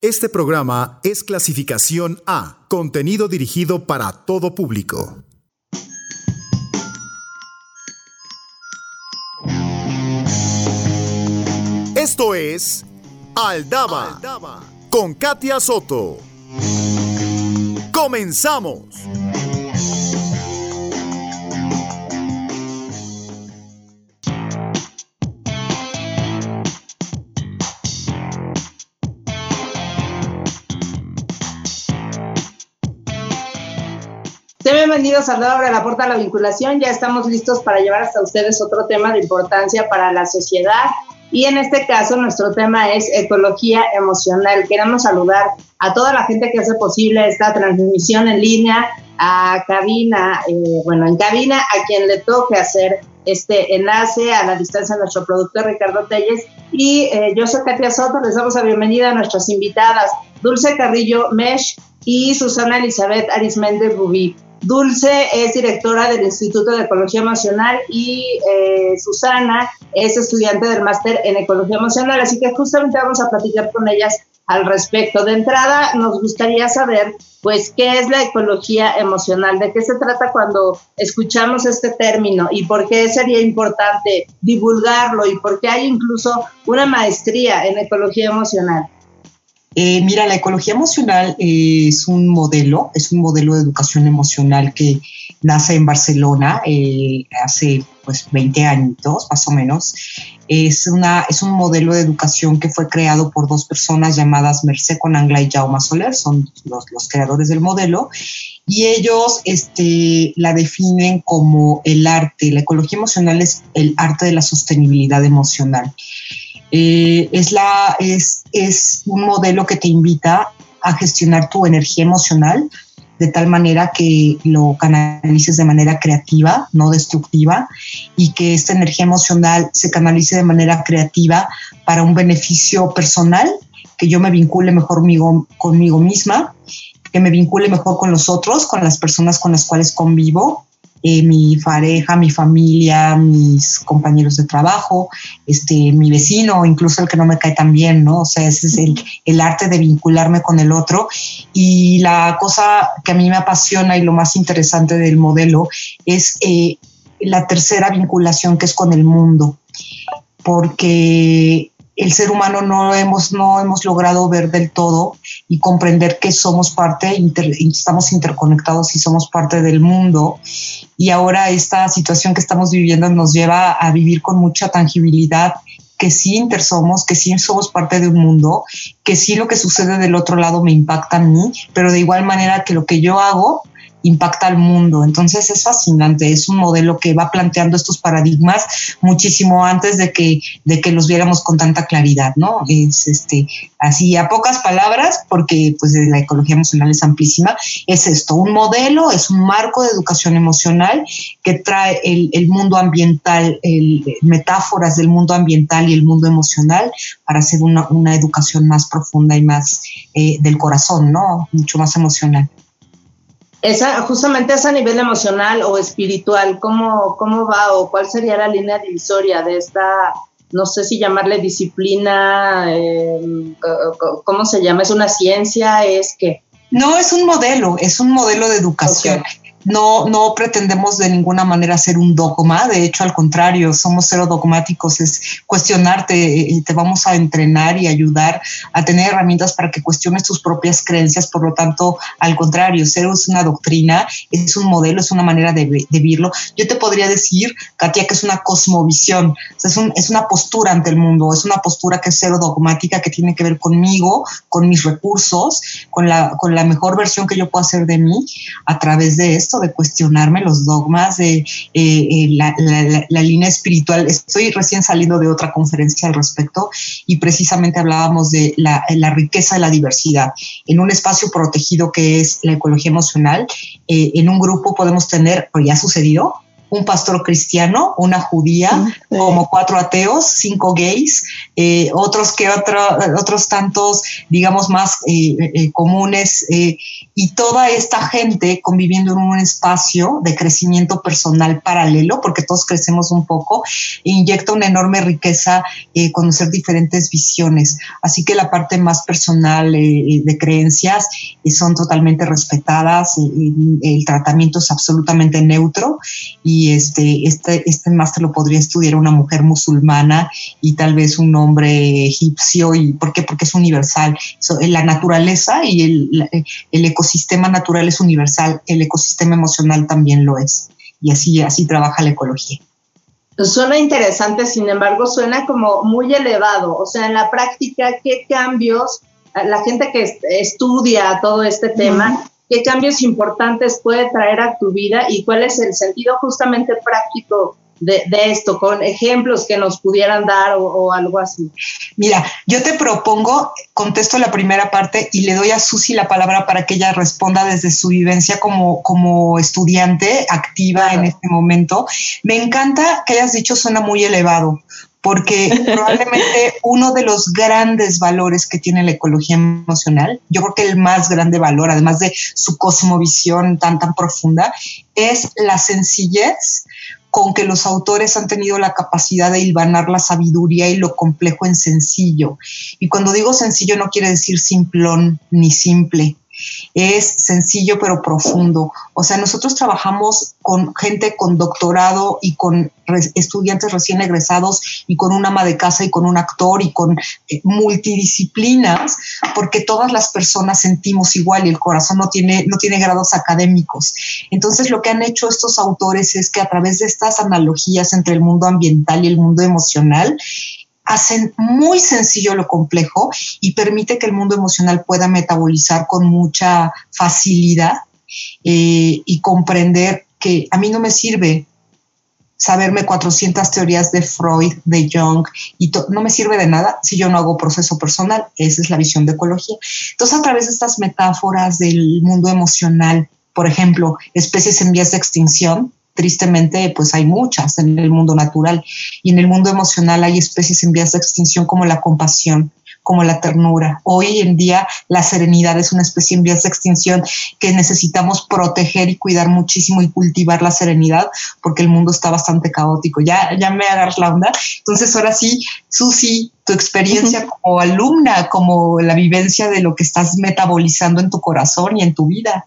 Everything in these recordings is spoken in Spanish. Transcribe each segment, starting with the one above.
Este programa es clasificación A, contenido dirigido para todo público. Esto es Aldama, con Katia Soto. Comenzamos. Bienvenidos a La la Puerta a la Vinculación. Ya estamos listos para llevar hasta ustedes otro tema de importancia para la sociedad. Y en este caso, nuestro tema es ecología emocional. Queremos saludar a toda la gente que hace posible esta transmisión en línea, a cabina, eh, bueno, en cabina, a quien le toque hacer este enlace a la distancia nuestro productor Ricardo Telles. Y eh, yo soy Katia Soto, les damos la bienvenida a nuestras invitadas, Dulce Carrillo Mesh y Susana Elizabeth Arisméndez Rubí. Dulce es directora del Instituto de Ecología Emocional y eh, Susana es estudiante del máster en Ecología Emocional, así que justamente vamos a platicar con ellas al respecto. De entrada, nos gustaría saber, pues, qué es la ecología emocional, de qué se trata cuando escuchamos este término y por qué sería importante divulgarlo y por qué hay incluso una maestría en ecología emocional. Eh, mira, la ecología emocional es un modelo, es un modelo de educación emocional que nace en Barcelona eh, hace pues 20 años más o menos. Es, una, es un modelo de educación que fue creado por dos personas llamadas Mercé Conangla y Jaume Soler, son los, los, creadores del modelo, y ellos este, la definen como el arte. La ecología emocional es el arte de la sostenibilidad emocional. Eh, es, la, es, es un modelo que te invita a gestionar tu energía emocional de tal manera que lo canalices de manera creativa, no destructiva, y que esta energía emocional se canalice de manera creativa para un beneficio personal, que yo me vincule mejor conmigo, conmigo misma, que me vincule mejor con los otros, con las personas con las cuales convivo eh, mi pareja, mi familia, mis compañeros de trabajo, este, mi vecino, incluso el que no me cae tan bien, ¿no? O sea, ese es el, el, arte de vincularme con el otro. Y la cosa que a mí me apasiona y lo más interesante del modelo es eh, la tercera vinculación que es con el mundo, porque el ser humano no hemos, no hemos logrado ver del todo y comprender que somos parte, estamos interconectados y somos parte del mundo. Y ahora esta situación que estamos viviendo nos lleva a vivir con mucha tangibilidad que sí intersomos, que sí somos parte de un mundo, que sí lo que sucede del otro lado me impacta a mí, pero de igual manera que lo que yo hago impacta al mundo. Entonces es fascinante, es un modelo que va planteando estos paradigmas muchísimo antes de que, de que los viéramos con tanta claridad, ¿no? Es este, así a pocas palabras, porque pues la ecología emocional es amplísima, es esto, un modelo, es un marco de educación emocional que trae el, mundo ambiental, el, metáforas del mundo ambiental y el mundo emocional para hacer una, educación más profunda y más eh, del corazón, ¿no? Mucho más emocional. Esa, justamente es a nivel emocional o espiritual, ¿cómo, ¿cómo va o cuál sería la línea divisoria de esta, no sé si llamarle disciplina, eh, ¿cómo se llama? ¿Es una ciencia? ¿Es qué? No, es un modelo, es un modelo de educación. No, no pretendemos de ninguna manera ser un dogma, de hecho al contrario, somos cero dogmáticos, es cuestionarte y te vamos a entrenar y ayudar a tener herramientas para que cuestiones tus propias creencias, por lo tanto, al contrario, cero es una doctrina, es un modelo, es una manera de, de. Yo te podría decir, Katia, que es una cosmovisión, es, un, es una postura ante el mundo, es una postura que es cero dogmática, que tiene que ver conmigo, con mis recursos, con la, con la mejor versión que yo puedo hacer de mí a través de esto de cuestionarme los dogmas, de eh, eh, la, línea espiritual. Estoy recién saliendo de otra conferencia al respecto y precisamente hablábamos de la, riqueza de la diversidad. En un espacio protegido que es la ecología emocional, eh, en un grupo podemos tener, pues ya ha sucedido, un pastor cristiano, una judía, como cuatro ateos, cinco gays, eh, otros que otros tantos, digamos, más eh, eh, comunes, y toda esta gente conviviendo en un espacio de crecimiento personal paralelo, porque todos crecemos un poco, inyecta una enorme riqueza conocer diferentes visiones. Así que la parte más personal de creencias son totalmente respetadas, el tratamiento es absolutamente neutro y este, este, este máster lo podría estudiar una mujer musulmana y tal vez un hombre egipcio. ¿Y por qué? Porque es universal. la naturaleza y el, el ecosistema natural es universal, el ecosistema emocional también lo es. Y así, así trabaja la ecología. Suena interesante, sin embargo, suena como muy elevado. O sea, en la práctica, ¿qué cambios la gente que estudia todo este tema, qué cambios importantes puede traer a tu vida y cuál es el sentido justamente práctico de, esto, con ejemplos que nos pudieran dar o, algo así. Mira, yo te propongo, contesto la primera parte y le doy a Susi la palabra para que ella responda desde su vivencia como, como estudiante activa en este momento. Me encanta que hayas dicho suena muy elevado, porque probablemente uno de los grandes valores que tiene la ecología emocional, yo creo que el más grande valor, además de su cosmovisión tan, tan profunda, es la sencillez con que los autores han tenido la capacidad de hilvanar la sabiduría y lo complejo en sencillo. Y cuando digo sencillo no quiere decir simplón ni simple, es sencillo pero profundo. O sea, nosotros trabajamos con gente con doctorado y con estudiantes recién egresados y con un ama de casa y con un actor y con eh, multidisciplinas, porque todas las personas sentimos igual y el corazón no tiene, no tiene grados académicos. Entonces, lo que han hecho estos autores es que a través de estas analogías entre el mundo ambiental y el mundo emocional, hacen muy sencillo lo complejo y permite que el mundo emocional pueda metabolizar con mucha facilidad eh, y comprender que a mí no me sirve saberme 400 teorías de Freud, de Jung, y no me sirve de nada si yo no hago proceso personal. Esa es la visión de ecología. Entonces, a través de estas metáforas del mundo emocional, por ejemplo, especies en vías de extinción, tristemente pues hay muchas en el mundo natural y en el mundo emocional hay especies en vías de extinción como la compasión, como la ternura. Hoy en día la serenidad es una especie en vías de extinción que necesitamos proteger y cuidar muchísimo y cultivar la serenidad porque el mundo está bastante caótico. Ya, ya me agarras la onda. Entonces ahora sí, Susi, tu experiencia como alumna, como la vivencia de lo que estás metabolizando en tu corazón y en tu vida.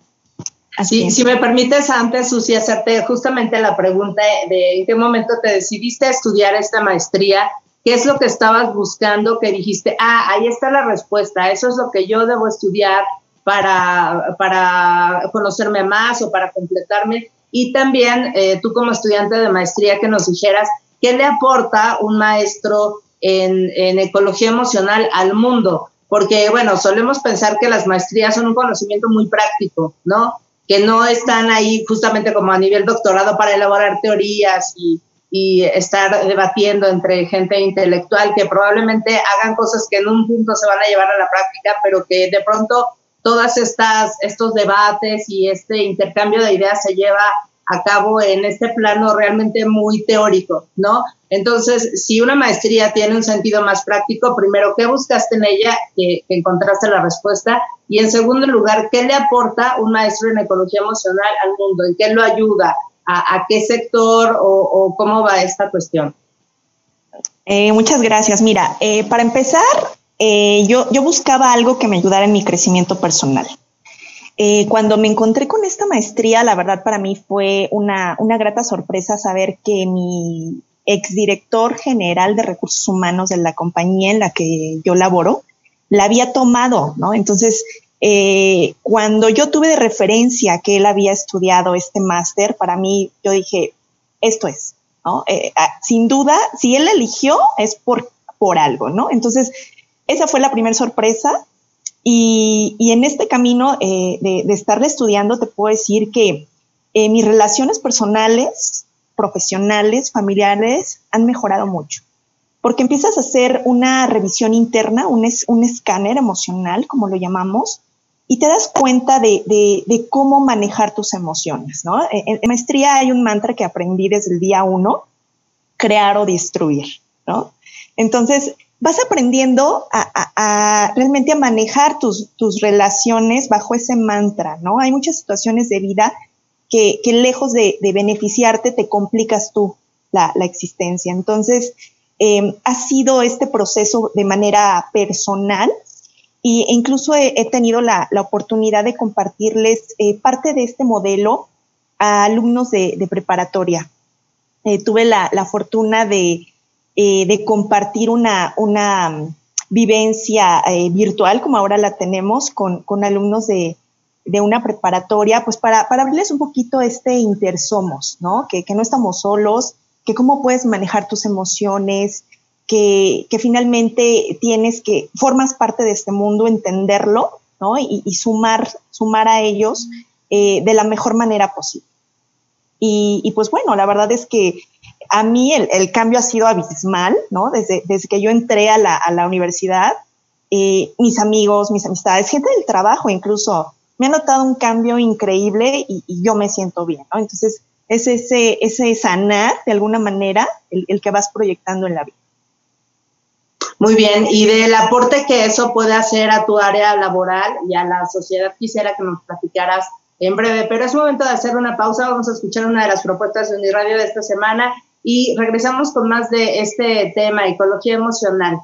Así, si me permites antes, Susi, hacerte justamente la pregunta de en qué momento te decidiste a estudiar esta maestría, qué es lo que estabas buscando, que dijiste, ah, ahí está la respuesta, eso es lo que yo debo estudiar para, para conocerme más o para completarme. Y también eh, tú como estudiante de maestría que nos dijeras, ¿qué le aporta un maestro en, en ecología emocional al mundo? Porque, bueno, solemos pensar que las maestrías son un conocimiento muy práctico, ¿no? Que no están ahí justamente como a nivel doctorado para elaborar teorías y, estar debatiendo entre gente intelectual que probablemente hagan cosas que en un punto se van a llevar a la práctica, pero que de pronto todas estas estos debates y este intercambio de ideas se lleva a cabo en este plano realmente muy teórico, ¿no? Entonces, si una maestría tiene un sentido más práctico, primero, ¿qué buscaste en ella que, encontraste la respuesta? Y en segundo lugar, ¿qué le aporta un maestro en ecología emocional al mundo? ¿En qué lo ayuda? ¿A, qué sector o, cómo va esta cuestión? Eh, muchas gracias. Mira, eh, para empezar, eh, yo, yo buscaba algo que me ayudara en mi crecimiento personal. Eh, cuando me encontré con esta maestría, la verdad para mí fue una, grata sorpresa saber que mi exdirector general de recursos humanos de la compañía en la que yo laboro la había tomado, ¿no? Entonces, eh, cuando yo tuve de referencia que él había estudiado este máster, para mí yo dije, esto es, ¿no? Eh, ah, sin duda, si él eligió es por, por algo, ¿no? Entonces, esa fue la primera sorpresa. Y, en este camino eh, de, estarle estudiando, te puedo decir que eh, mis relaciones personales, profesionales, familiares han mejorado mucho. Porque empiezas a hacer una revisión interna, un, escáner emocional, como lo llamamos, y te das cuenta de, cómo manejar tus emociones. En, maestría hay un mantra que aprendí desde el día uno, crear o destruir. Entonces, vas aprendiendo a, realmente a manejar tus, relaciones bajo ese mantra, ¿no? Hay muchas situaciones de vida que, lejos de, beneficiarte, te complicas tú la, existencia. Entonces, eh, ha sido este proceso de manera personal, y, e incluso he, tenido la, oportunidad de compartirles eh, parte de este modelo a alumnos de, preparatoria. Eh, tuve la, fortuna de, eh, compartir una, una mm, vivencia virtual, como ahora la tenemos, con, alumnos de, una preparatoria, pues para, para, abrirles un poquito este intersomos, ¿no? Que, que no estamos solos, que cómo puedes manejar tus emociones, que, finalmente tienes que, formas parte de este mundo, entenderlo, ¿no? Y, sumar, sumar a ellos eh, de la mejor manera posible. Y, pues bueno, la verdad es que a mí el, cambio ha sido abismal, ¿no? Desde, que yo entré a la, universidad, mis amigos, mis amistades, gente del trabajo incluso, me ha notado un cambio increíble y, yo me siento bien, ¿no? Entonces, es ese, ese sanar de alguna manera el que vas proyectando en la vida. Muy bien, y del aporte que eso puede hacer a tu área laboral y a la sociedad, quisiera que nos platicaras en breve, pero es momento de hacer una pausa, vamos a escuchar una de las propuestas de Uniradio de esta semana y regresamos con más de este tema, ecología emocional.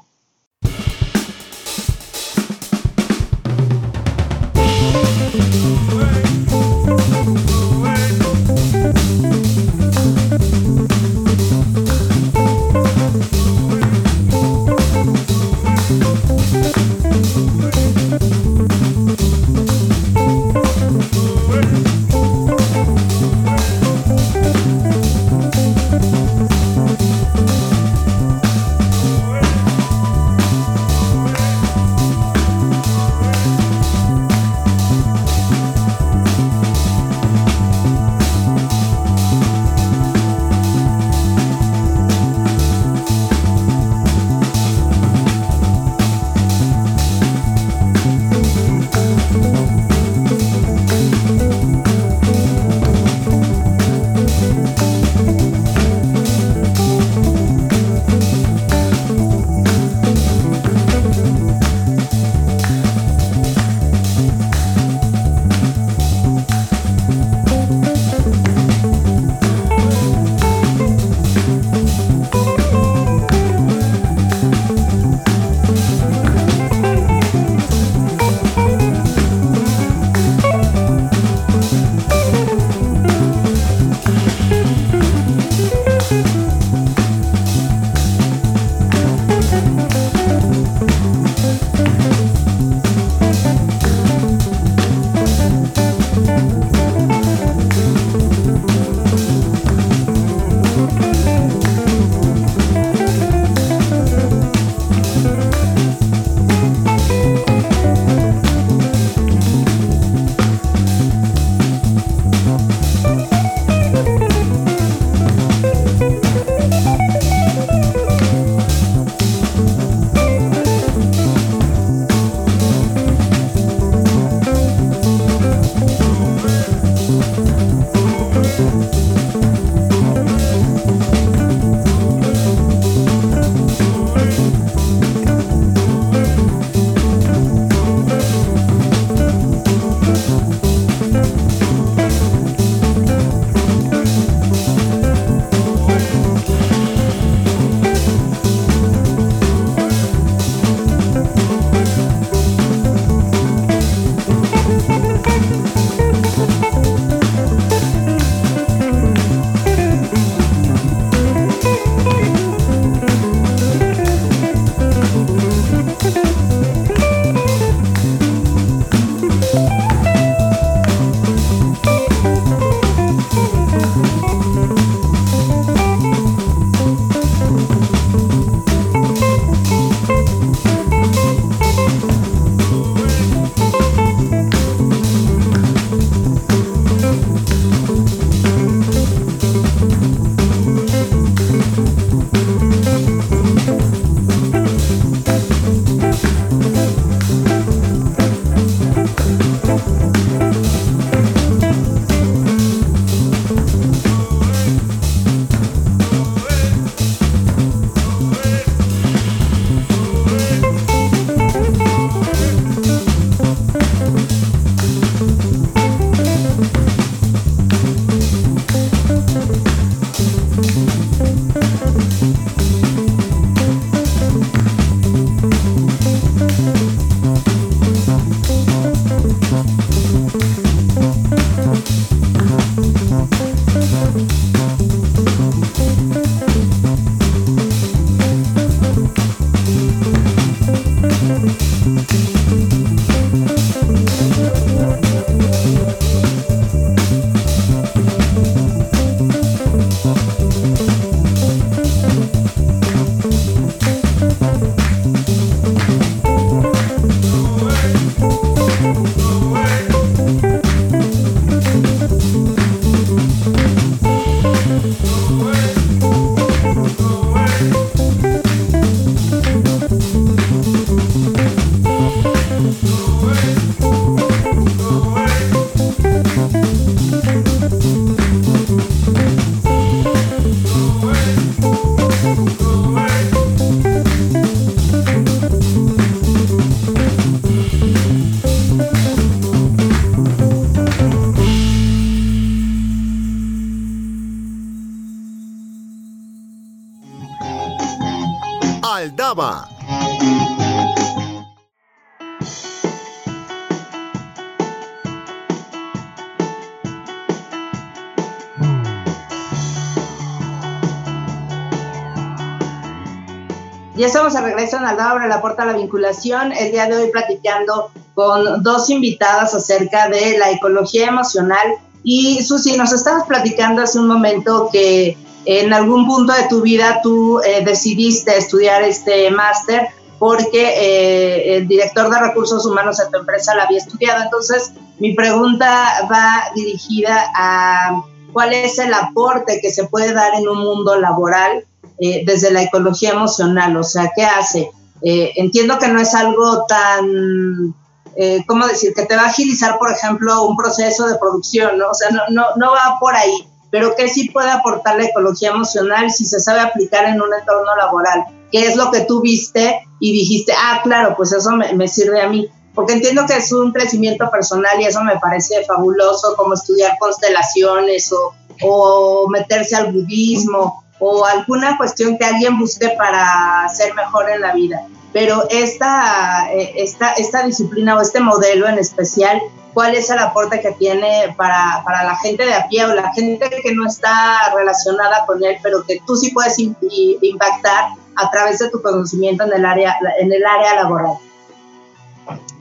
Ya estamos a regreso en Aldaba abre la puerta a la vinculación. El día de hoy platicando con dos invitadas acerca de la ecología emocional. Y Susi, nos estabas platicando hace un momento que en algún punto de tu vida tú eh, decidiste estudiar este máster porque eh, el director de recursos humanos de tu empresa la había estudiado. Entonces, mi pregunta va dirigida a cuál es el aporte que se puede dar en un mundo laboral eh, desde la ecología emocional, o sea, ¿qué hace? Eh, entiendo que no es algo tan, eh, ¿cómo decir?, que te va a agilizar, por ejemplo, un proceso de producción, ¿no? O sea, no, no, no va por ahí, pero que sí puede aportar la ecología emocional si se sabe aplicar en un entorno laboral, ¿Qué es lo que tú viste y dijiste, ah, claro, pues eso me, me sirve a mí porque entiendo que es un crecimiento personal y eso me parece fabuloso, como estudiar constelaciones o, o meterse al budismo o alguna cuestión que alguien busque para ser mejor en la vida. Pero esta, eh, esta, esta disciplina o este modelo en especial, ¿cuál es el aporte que tiene para, para, la gente de a pie o la gente que no está relacionada con él, pero que tú sí puedes impactar a través de tu conocimiento en el área, en el área laboral?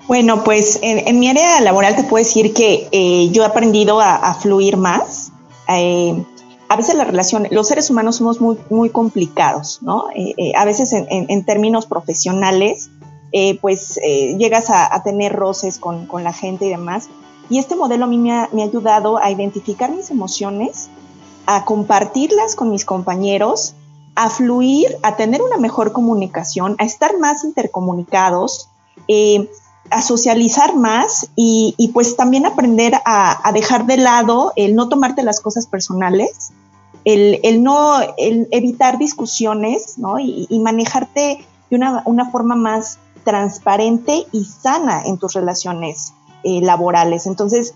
Bueno, pues en, mi área laboral te puedo decir que eh, yo he aprendido a, a fluir más. Eh, a veces la relación, los seres humanos somos muy, muy complicados, ¿no? Eh, eh, a veces en, términos profesionales, eh, pues llegas a, a, tener roces con, con, la gente y demás. Y este modelo a mí me ha, me ha, ayudado a identificar mis emociones, a compartirlas con mis compañeros, a fluir, a tener una mejor comunicación, a estar más intercomunicados, a socializar más y, pues también aprender a, dejar de lado el no tomarte las cosas personales el, el no, el evitar discusiones, ¿no? Y, manejarte de una, una, forma más transparente y sana en tus relaciones eh, laborales. Entonces,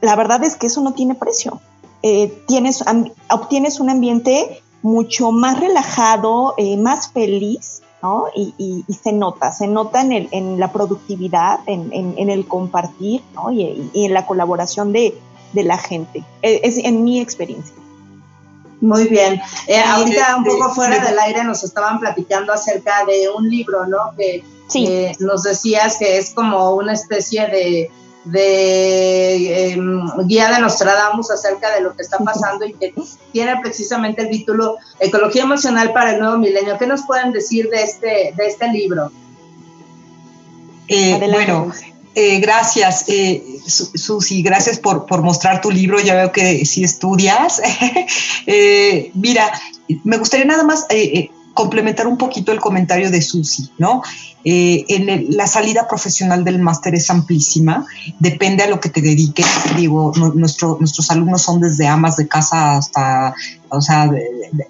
la verdad es que eso no tiene precio. Eh, tienes, obtienes un ambiente mucho más relajado, eh, más feliz, ¿no? Y, y, y, se nota, se nota en, el, en la productividad, en, en, en el compartir, ¿no? Y, y, en la colaboración de, de la gente. Es, es en mi experiencia. Muy bien. Eh, ahorita un poco fuera del aire nos estaban platicando acerca de un libro, ¿no? Que sí. eh, nos decías que es como una especie de, de eh, guía de Nostradamus acerca de lo que está pasando y que tiene precisamente el título Ecología emocional para el nuevo milenio. ¿Qué nos pueden decir de este, de este libro? Eh, bueno, eh, gracias, eh, Susi, gracias por, por, mostrar tu libro. Ya veo que sí estudias. eh, mira, me gustaría nada más eh, eh, complementar un poquito el comentario de Susi, ¿no? Eh, en la salida profesional del máster es amplísima, depende a lo que te dediques. Digo, nuestros alumnos son desde amas de casa hasta o sea,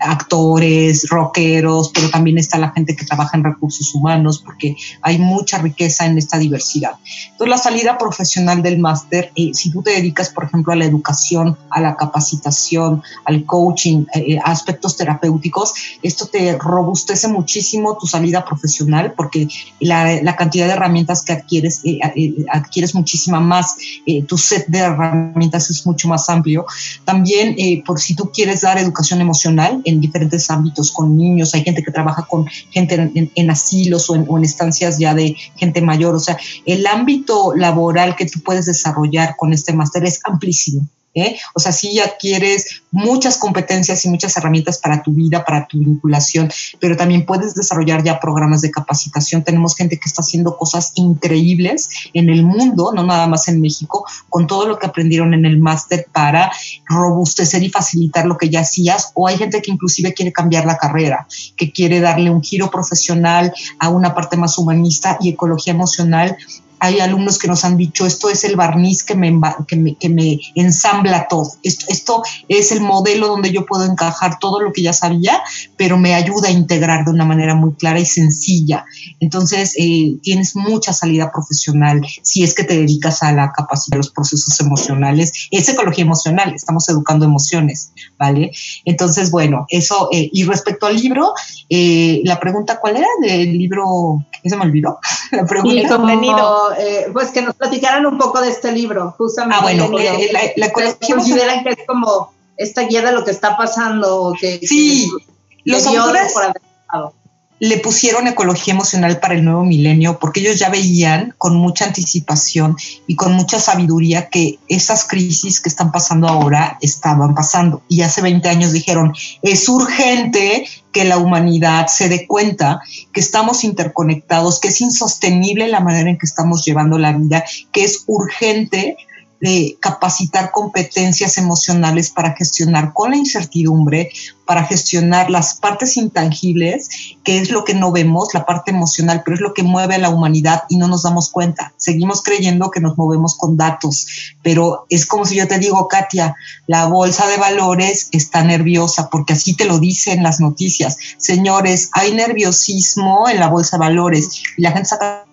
actores, rockeros, pero también está la gente que trabaja en recursos humanos, porque hay mucha riqueza en esta diversidad. Entonces, la salida profesional del máster, eh, si tú te dedicas, por ejemplo, a la educación, a la capacitación, al coaching, eh, aspectos terapéuticos, esto te robustece muchísimo tu salida profesional, porque la, la cantidad de herramientas que adquieres, eh, eh adquieres muchísima más, eh, tu set de herramientas es mucho más amplio. También, eh, por si tú quieres dar educación, educación emocional en diferentes ámbitos con niños, hay gente que trabaja con gente en, asilos o en, o en, estancias ya de gente mayor, o sea, el ámbito laboral que tú puedes desarrollar con este máster es amplísimo. ¿Eh? O sea, sí adquieres muchas competencias y muchas herramientas para tu vida, para tu vinculación, pero también puedes desarrollar ya programas de capacitación. Tenemos gente que está haciendo cosas increíbles en el mundo, no nada más en México, con todo lo que aprendieron en el máster para robustecer y facilitar lo que ya hacías. O hay gente que inclusive quiere cambiar la carrera, que quiere darle un giro profesional a una parte más humanista y ecología emocional hay alumnos que nos han dicho, esto es el barniz que me, que me, ensambla todo. Esto, esto es el modelo donde yo puedo encajar todo lo que ya sabía, pero me ayuda a integrar de una manera muy clara y sencilla. Entonces, eh, tienes mucha salida profesional si es que te dedicas a la capacidad de los procesos emocionales. Es ecología emocional, estamos educando emociones, ¿vale? Entonces, bueno, eso. Eh, y respecto al libro, eh, la pregunta, ¿cuál era del libro? ¿Qué se me olvidó? La pregunta. Como, eh, pues que nos platicaran un poco de este libro, justamente. Ah, bueno, la, la ecología consideran que es como esta guía de lo que está pasando? Que, sí, los autores le pusieron ecología emocional para el nuevo milenio porque ellos ya veían con mucha anticipación y con mucha sabiduría que esas crisis que están pasando ahora estaban pasando. Y hace 20 años dijeron, es urgente que la humanidad se dé cuenta que estamos interconectados, que es insostenible la manera en que estamos llevando la vida, que es urgente de capacitar competencias emocionales para gestionar con la incertidumbre, para gestionar las partes intangibles, que es lo que no vemos, la parte emocional, pero es lo que mueve a la humanidad y no nos damos cuenta. Seguimos creyendo que nos movemos con datos, pero es como si yo te digo, Katia, la bolsa de valores está nerviosa, porque así te lo dicen las noticias. Señores, hay nerviosismo en la bolsa de valores y la gente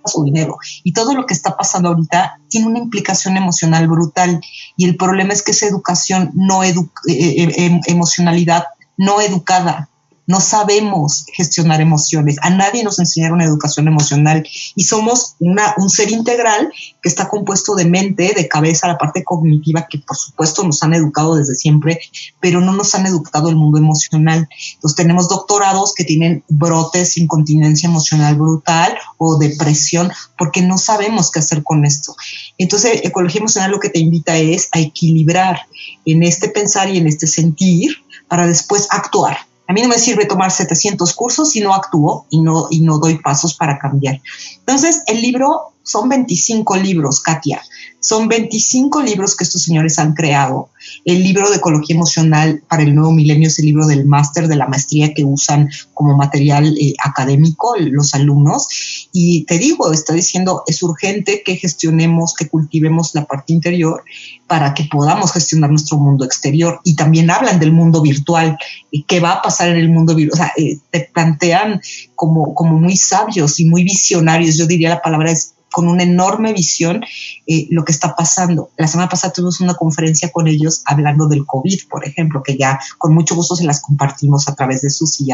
su dinero. Y todo lo que está pasando ahorita tiene una implicación emocional brutal. Y el problema es que esa educación no eh, eh, em, emocionalidad no educada. No sabemos gestionar emociones. A nadie nos enseñaron educación emocional y somos un ser integral que está compuesto de mente, de cabeza, la parte cognitiva que por supuesto nos han educado desde siempre, pero no nos han educado el mundo emocional. Entonces tenemos doctorados que tienen brotes, incontinencia emocional brutal o depresión porque no sabemos qué hacer con esto. Entonces, ecología emocional lo que te invita es a equilibrar en este pensar y en este sentir para después actuar. A mí no me sirve tomar 700 cursos si no actúo y no, y no doy pasos para cambiar. Entonces, el libro son 25 libros, Katia. Son 25 libros que estos señores han creado. El libro de ecología emocional para el nuevo milenio es el libro del máster, de la maestría que usan como material eh, académico los alumnos. Y te digo, está diciendo, es urgente que gestionemos, que cultivemos la parte interior para que podamos gestionar nuestro mundo exterior. Y también hablan del mundo virtual, y qué va a pasar en el mundo virtual. O sea, eh, te plantean como, como muy sabios y muy visionarios. Yo diría la palabra es con una enorme visión eh, lo que está pasando. La semana pasada tuvimos una conferencia con ellos hablando del COVID, por ejemplo, que ya con mucho gusto se las compartimos a través de sus y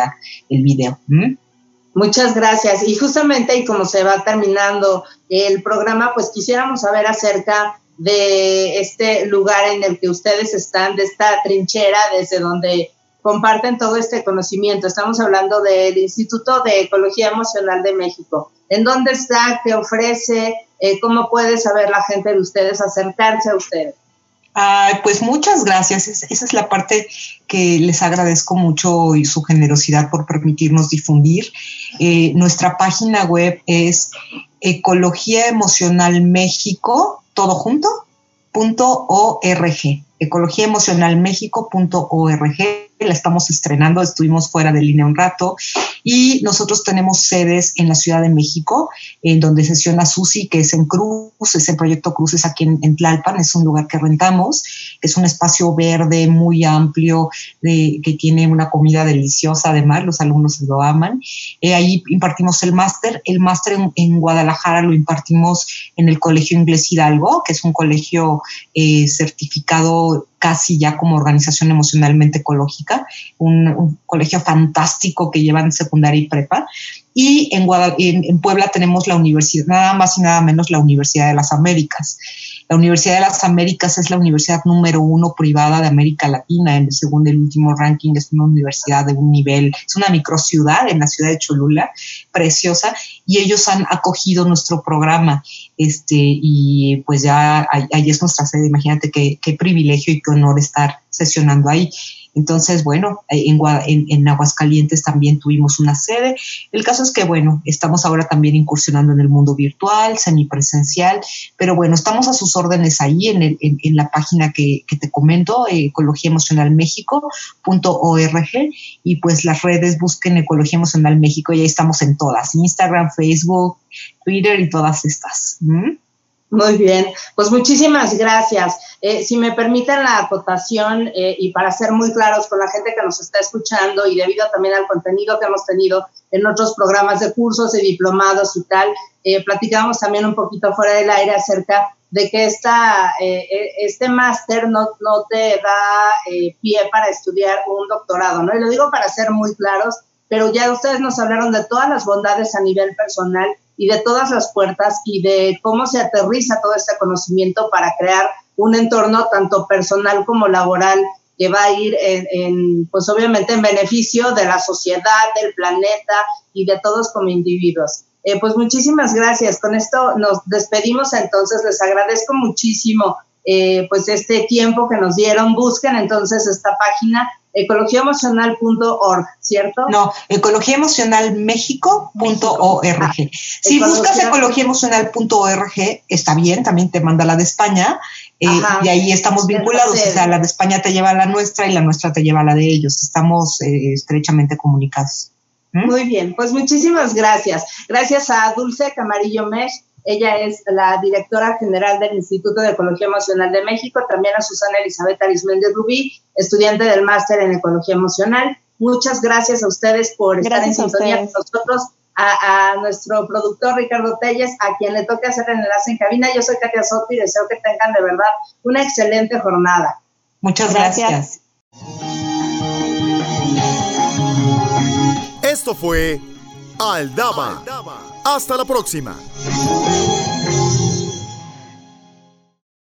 el video. Muchas gracias. Y justamente, y como se va terminando el programa, pues quisiéramos saber acerca de este lugar en el que ustedes están, de esta trinchera desde donde comparten todo este conocimiento. Estamos hablando del Instituto de Ecología Emocional de México. ¿En dónde está? ¿Qué ofrece? Eh, ¿Cómo puede saber la gente de ustedes acercarse a ustedes? pues muchas gracias. esa es la parte que les agradezco mucho y su generosidad por permitirnos difundir. Eh, nuestra página web es Ecología Emocional México, todo junto, punto org, la estamos estrenando, estuvimos fuera de línea un rato y nosotros tenemos sedes en la Ciudad de México, en donde sesiona Susi, que es en Cruz, ese proyecto Cruz es aquí en, Tlalpan, es un lugar que rentamos, es un espacio verde muy amplio, de, que tiene una comida deliciosa, además los alumnos lo aman. Eh, ahí impartimos el máster, el máster en, en, Guadalajara lo impartimos en el Colegio Inglés Hidalgo, que es un colegio eh, certificado casi ya como organización emocionalmente ecológica, un, colegio fantástico que llevan secundaria y prepa. Y en, en Puebla tenemos la universidad, nada más y nada menos la Universidad de las Américas. La Universidad de las Américas es la universidad número uno privada de América Latina, en el segundo y último ranking es una universidad de un nivel, es una microciudad en la ciudad de Cholula, preciosa, y ellos han acogido nuestro programa, este, y pues ya ahí, es nuestra sede, imagínate qué, qué privilegio y qué honor estar sesionando ahí. Entonces, bueno, en, en, Aguascalientes también tuvimos una sede. El caso es que, bueno, estamos ahora también incursionando en el mundo virtual, semipresencial, pero bueno, estamos a sus órdenes ahí en, el, en, la página que, te comento, ecologiaemocionalmexico.org y pues las redes busquen Ecología Emocional México y ahí estamos en todas, Instagram, Facebook, Twitter y todas estas. Muy bien, pues muchísimas gracias. Eh, si me permiten la acotación eh, y para ser muy claros con la gente que nos está escuchando y debido también al contenido que hemos tenido en otros programas de cursos y diplomados y tal, eh, platicamos también un poquito fuera del aire acerca de que esta, este máster no, no te da pie para estudiar un doctorado, ¿no? Y lo digo para ser muy claros, pero ya ustedes nos hablaron de todas las bondades a nivel personal y de todas las puertas y de cómo se aterriza todo este conocimiento para crear un entorno tanto personal como laboral que va a ir en, pues obviamente en beneficio de la sociedad, del planeta y de todos como individuos. Eh, pues muchísimas gracias. Con esto nos despedimos entonces. Les agradezco muchísimo eh, pues este tiempo que nos dieron. Busquen entonces esta página ecologiaemocional.org, ¿cierto? No, ecologiaemocionalmexico.org. Si buscas ecologiaemocional.org, está bien, también te manda la de España, eh, y ahí estamos vinculados, o sea, la de España te lleva a la nuestra y la nuestra te lleva a la de ellos, estamos eh, estrechamente comunicados. ¿Mm? Muy bien, pues muchísimas gracias. Gracias a Dulce Camarillo Mesh ella es la directora general del Instituto de Ecología Emocional de México, también a Susana Elizabeth Arismendi Rubí, estudiante del máster en Ecología Emocional. Muchas gracias a ustedes por estar en sintonía con nosotros. A, nuestro productor Ricardo Telles, a quien le toca hacer el enlace en cabina. Yo soy Katia Soto y deseo que tengan de verdad una excelente jornada. Muchas gracias. Esto fue Aldaba. Hasta la próxima.